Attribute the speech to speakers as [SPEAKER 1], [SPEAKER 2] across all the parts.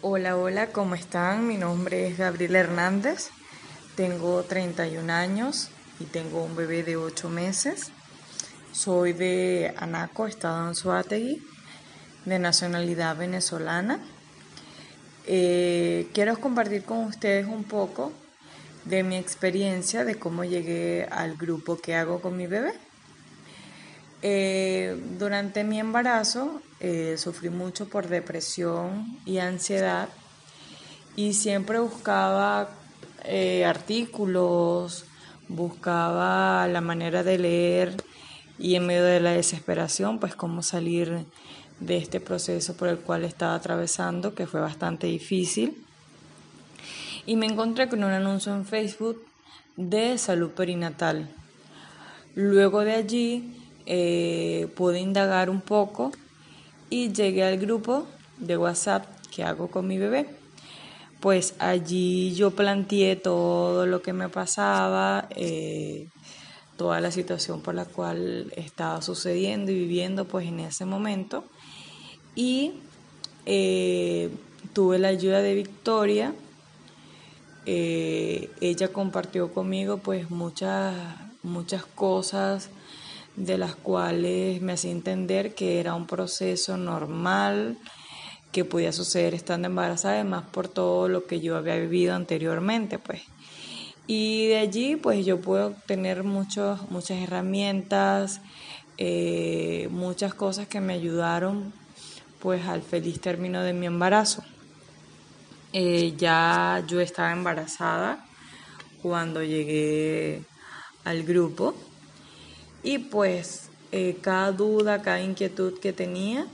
[SPEAKER 1] Hola, hola, ¿cómo están? Mi nombre es Gabriel Hernández, tengo 31 años y tengo un bebé de 8 meses. Soy de Anaco, estado en Suátegui, de nacionalidad venezolana. Eh, quiero compartir con ustedes un poco de mi experiencia, de cómo llegué al grupo que hago con mi bebé. Eh, durante mi embarazo eh, sufrí mucho por depresión y ansiedad y siempre buscaba eh, artículos, buscaba la manera de leer y en medio de la desesperación pues cómo salir de este proceso por el cual estaba atravesando que fue bastante difícil y me encontré con un anuncio en Facebook de salud perinatal. Luego de allí eh, pude indagar un poco y llegué al grupo de WhatsApp que hago con mi bebé. Pues allí yo planteé todo lo que me pasaba, eh, toda la situación por la cual estaba sucediendo y viviendo pues en ese momento. Y eh, tuve la ayuda de Victoria. ella compartió conmigo pues muchas, muchas cosas de las cuales me hacía entender que era un proceso normal que podía suceder estando embarazada, además por todo lo que yo había vivido anteriormente, pues. Y de allí, pues yo puedo tener muchas herramientas, eh, muchas cosas que me ayudaron, pues, al feliz término de mi embarazo. Eh, ya yo estaba embarazada cuando llegué al grupo y pues eh, cada duda, cada inquietud que tenía,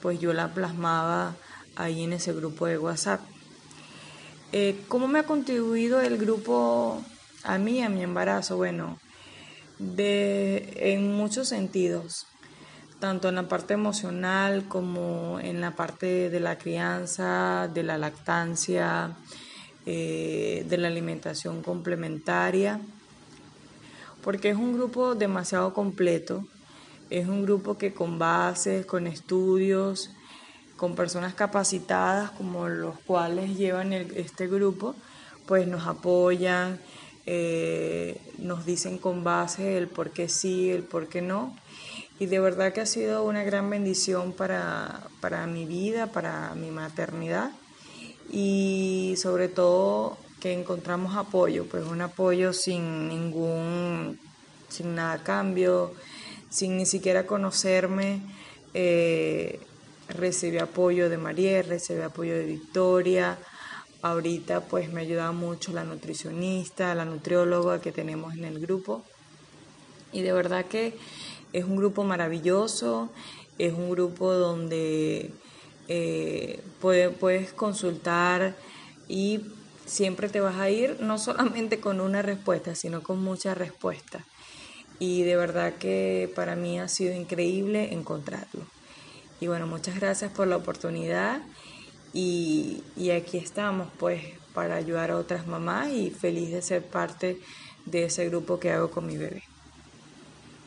[SPEAKER 1] pues yo la plasmaba ahí en ese grupo de WhatsApp. Eh, ¿Cómo me ha contribuido el grupo a mí, a mi embarazo? Bueno, de, en muchos sentidos, tanto en la parte emocional como en la parte de la crianza, de la lactancia, eh, de la alimentación complementaria porque es un grupo demasiado completo, es un grupo que con bases, con estudios, con personas capacitadas como los cuales llevan este grupo, pues nos apoyan, eh, nos dicen con base el por qué sí, el por qué no. Y de verdad que ha sido una gran bendición para, para mi vida, para mi maternidad y sobre todo que encontramos apoyo, pues un apoyo sin ningún, sin nada cambio, sin ni siquiera conocerme. Eh, recibí apoyo de María, recibí apoyo de Victoria. Ahorita pues me ayuda mucho la nutricionista, la nutrióloga que tenemos en el grupo. Y de verdad que es un grupo maravilloso, es un grupo donde eh, puedes consultar y siempre te vas a ir no solamente con una respuesta, sino con muchas respuestas. Y de verdad que para mí ha sido increíble encontrarlo. Y bueno, muchas gracias por la oportunidad y, y aquí estamos pues para ayudar a otras mamás y feliz de ser parte de ese grupo que hago con mi bebé.